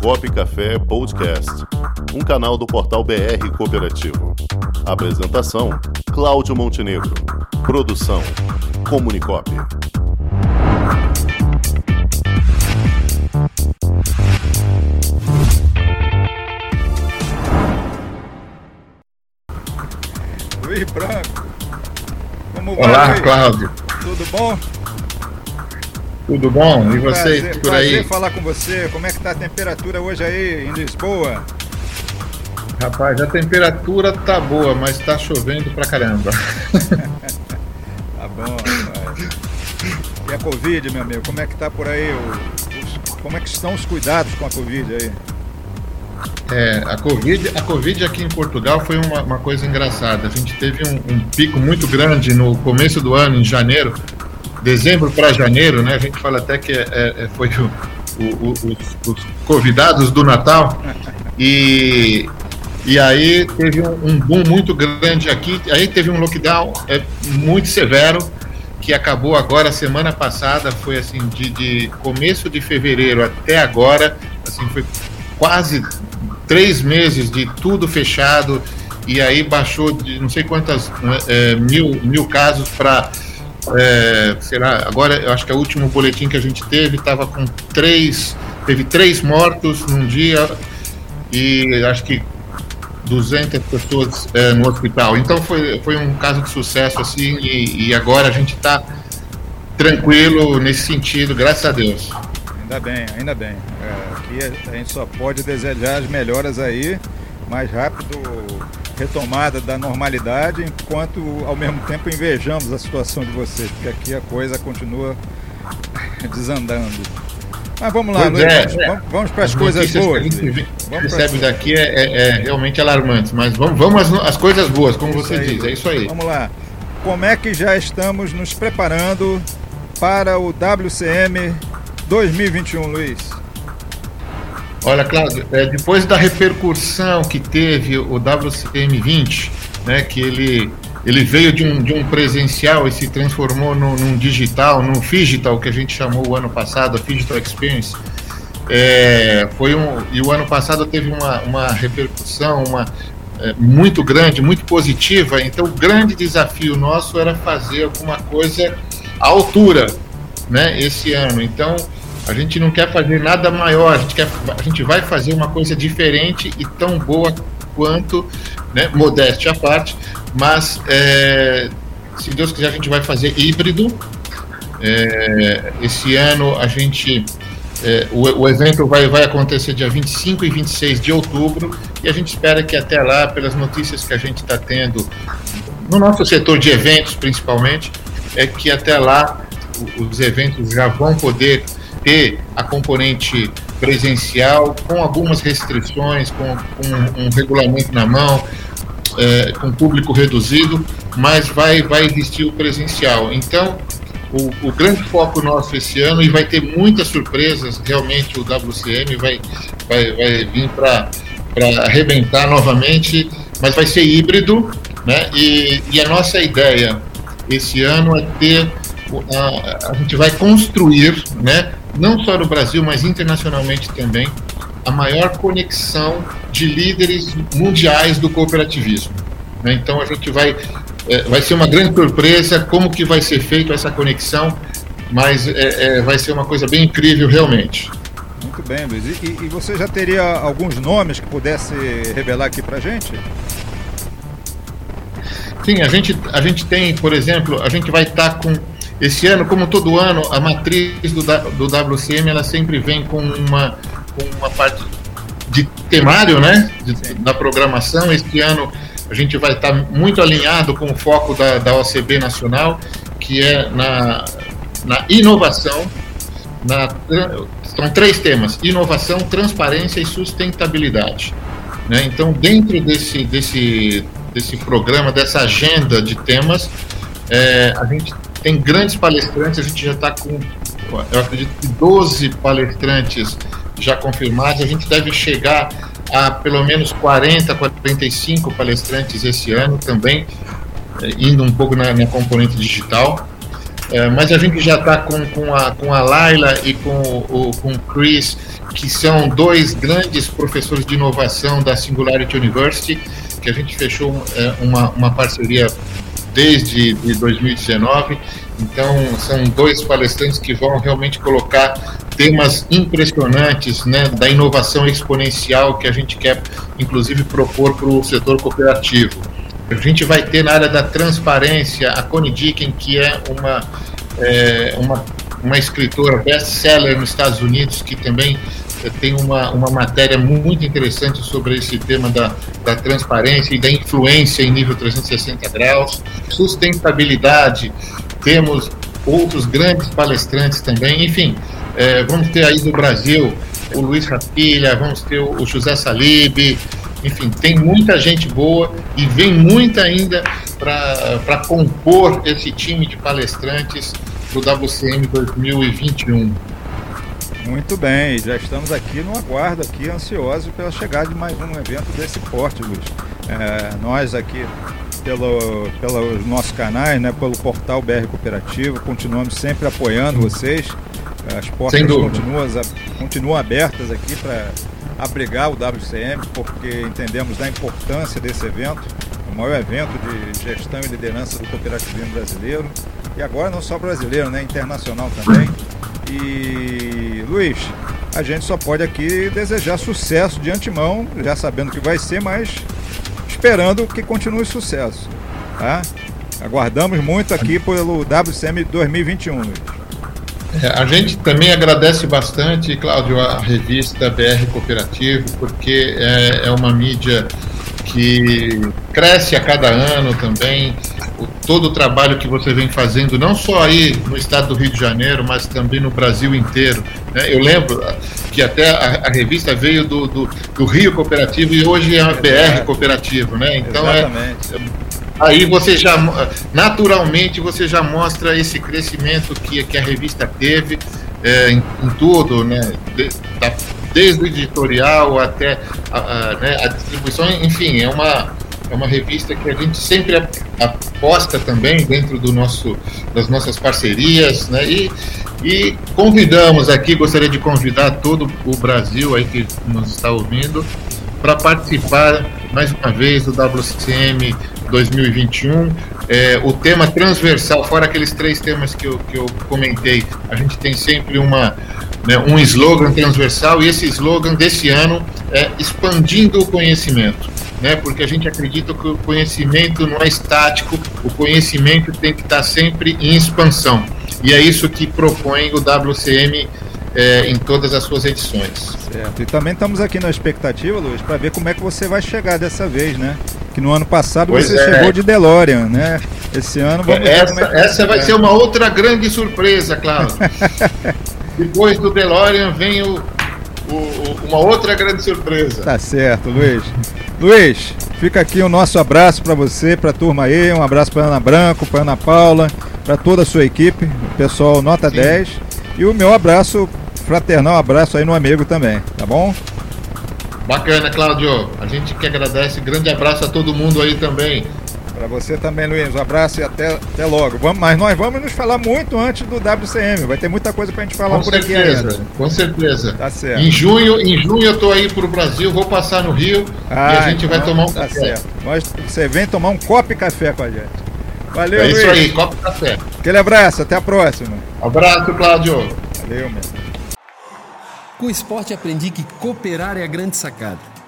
Comunicop Café Podcast, um canal do portal BR Cooperativo. Apresentação: Cláudio Montenegro. Produção: Comunicop. Luiz Branco. Como Olá, vai? Cláudio. Tudo bom? Tudo bom? E vocês prazer, por aí? prazer falar com você. Como é que tá a temperatura hoje aí em Lisboa? Rapaz, a temperatura tá boa, mas tá chovendo pra caramba. Tá bom, rapaz. E a Covid, meu amigo, como é que tá por aí? Os- como é que estão os cuidados com a Covid aí? É, a Covid, a Covid aqui em Portugal foi uma, uma coisa engraçada. A gente teve um, um pico muito grande no começo do ano, em janeiro, dezembro para janeiro, né? A gente fala até que é, é, foi o, o- o- os, os convidados do Natal. E, e aí teve um, um boom muito grande aqui. Aí teve um lockdown é, muito severo que acabou agora semana passada. Foi assim de, de começo de fevereiro até agora, assim foi quase três meses de tudo fechado e aí baixou de não sei quantas né, é, mil, mil casos para é, será? Agora eu acho que o último boletim que a gente teve estava com três teve três mortos num dia e acho que 200 pessoas é, no hospital. Então foi, foi um caso de sucesso assim e, e agora a gente está tranquilo nesse sentido graças a Deus. Ainda bem, ainda bem. É, aqui a gente só pode desejar as melhoras aí, mais rápido retomada da normalidade, enquanto ao mesmo tempo invejamos a situação de vocês, porque aqui a coisa continua desandando. Mas vamos lá, Luiz, é, vamos, vamos- para as As coisas boas. que a gente recebe pra- daqui é, é- é realmente alarmante, mas vamos, vamos às, às coisas boas, como Isso você aí, diz, é isso aí. Vamos lá. Como é que já estamos nos preparando para o WCM 2021, Luiz? Olha, Cláudio, é, depois da repercussão que teve o WCM 20, né, que ele, ele veio de um, de um presencial e se transformou num, num digital, num digital que a gente chamou o ano passado, a Digital Experience, é, foi um, e o ano passado teve uma, uma repercussão uma, é, muito grande, muito positiva. Então, o grande desafio nosso era fazer alguma coisa à altura, né, esse ano. Então, a gente não quer fazer nada maior, a gente, quer, a gente vai fazer uma coisa diferente e tão boa quanto, né, modéstia à parte, mas é, se Deus quiser a gente vai fazer híbrido. É, esse ano a gente é, o, o evento vai, vai acontecer dia 25 e 26 de outubro e a gente espera que até lá, pelas notícias que a gente está tendo no nosso setor de eventos principalmente, é que até lá os eventos já vão poder ter a componente presencial com algumas restrições, com, com um regulamento na mão, é, com público reduzido, mas vai, vai existir o presencial. Então, o, o grande foco nosso esse ano, e vai ter muitas surpresas, realmente o WCM vai, vai, vai vir para arrebentar novamente, mas vai ser híbrido, né? E, e a nossa ideia esse ano é ter, a, a gente vai construir, né? Não só no Brasil, mas internacionalmente também, a maior conexão de líderes mundiais do cooperativismo. né? Então a gente vai é, vai ser uma grande surpresa como que vai ser feita essa conexão, mas é, é, vai ser uma coisa bem incrível realmente. Muito bem, Luiz. E, e- você já teria alguns nomes que pudesse revelar aqui pra gente? Sim, a gente, a gente tem, por exemplo, a gente vai estar com. Esse ano, como todo ano, a matriz do, do WCM ela sempre vem com uma, com uma parte de temário, né? de- da programação. Este ano a gente vai estar muito alinhado com o foco da, da OCB Nacional, que é na, na inovação. Na, são três temas: inovação, transparência e sustentabilidade. né? Então, dentro desse, desse, desse programa, dessa agenda de temas, é, a gente tem grandes palestrantes, a gente já está com, eu acredito que 12 palestrantes já confirmados, a gente deve chegar a pelo menos 40, 45 palestrantes esse ano também, eh, indo um pouco na, na componente digital. é, mas a gente já está com, com, a, com a Laila e com o, com o Chris, que são dois grandes professores de inovação da Singularity University, que a gente fechou é, uma, uma parceria desde de 2019. Então, são dois palestrantes que vão realmente colocar temas impressionantes né, da inovação exponencial que a gente quer, inclusive, propor para o setor cooperativo. A gente vai ter na área da transparência a Connie Dicken, que é uma, é, uma, uma escritora best-seller nos Estados Unidos, que também tem uma, uma matéria muito interessante sobre esse tema da, da transparência e da influência em nível 360 graus. Sustentabilidade, temos outros grandes palestrantes também, enfim, é, vamos ter aí do Brasil o Luiz Rapilha, vamos ter o José Salib, enfim, tem muita gente boa e vem muita ainda para compor esse time de palestrantes do WCM 2021. Muito bem, já estamos aqui no aguardo, aqui ansiosos pela chegada de mais um evento desse porte, Luiz. É, nós aqui pelo, pelos nossos canais, né, pelo portal BR Cooperativo, continuamos sempre apoiando vocês. As portas continuam, continuam abertas aqui para abrigar o WCM, porque entendemos da importância desse evento, o maior evento de gestão e liderança do cooperativismo brasileiro, e agora não só brasileiro, né, internacional também. E Luiz, a gente só pode aqui desejar sucesso de antemão, já sabendo que vai ser, mas esperando que continue sucesso. Tá? Aguardamos muito aqui pelo WCM 2021, Luiz. É, a gente também agradece bastante, Cláudio, a revista BR Cooperativo, porque é, é uma mídia que cresce a cada ano também. O, todo o trabalho que você vem fazendo, não só aí no estado do Rio de Janeiro, mas também no Brasil inteiro. Né? Eu lembro que até a, a revista veio do, do, do, Rio Cooperativo e hoje é a BR Cooperativo. Né? Então é, Exatamente. é aí você já naturalmente você já mostra esse crescimento que, que a revista teve é, em, em, tudo, né? De, da, desde o editorial até a, a, né, a, distribuição, enfim, é uma, é uma revista que a gente sempre aposta também dentro do nosso, das nossas parcerias, né? E, e convidamos aqui, gostaria de convidar todo o Brasil aí que nos está ouvindo para participar mais uma vez do WCM 2021. É, o tema transversal, fora aqueles três temas que eu, que eu comentei, a gente tem sempre uma, né, um slogan transversal, e esse slogan desse ano é expandindo o conhecimento. Né, porque a gente acredita que o conhecimento não é estático, o conhecimento tem que estar sempre em expansão. E é isso que propõe o WCM é, em todas as suas edições. Certo. E também estamos aqui na expectativa, Luiz, para ver como é que você vai chegar dessa vez, né? Que no ano passado pois você é. chegou de DeLorean, né? Esse ano vamos essa, ver. É essa vai ser uma outra grande surpresa, claro. Depois do DeLorean vem o, o, uma outra grande surpresa. Tá certo, Luiz. Luiz, fica aqui o nosso abraço para você, para a turma aí, um abraço para Ana Branco, para Ana Paula, para toda a sua equipe, pessoal nota Sim. 10. E o meu abraço fraternal, abraço aí no amigo também, tá bom? Bacana, Cláudio. A gente que agradece. Grande abraço a todo mundo aí também. Para você também, Luiz. Um abraço e até, até logo. Vamos, mas nós vamos nos falar muito antes do WCM. Vai ter muita coisa para a gente falar com por certeza, aqui ainda. Com certeza. Tá certo. Em junho, em junho eu tô aí pro Brasil, vou passar no Rio ah, e a gente então, vai tomar um tá café. Certo. Nós, você vem tomar um copo de café com a gente. Valeu, É Luiz. isso aí, copo de café. Aquele abraço, até a próxima. Abraço, Cláudio. Valeu, meu. Com o esporte aprendi que cooperar é a grande sacada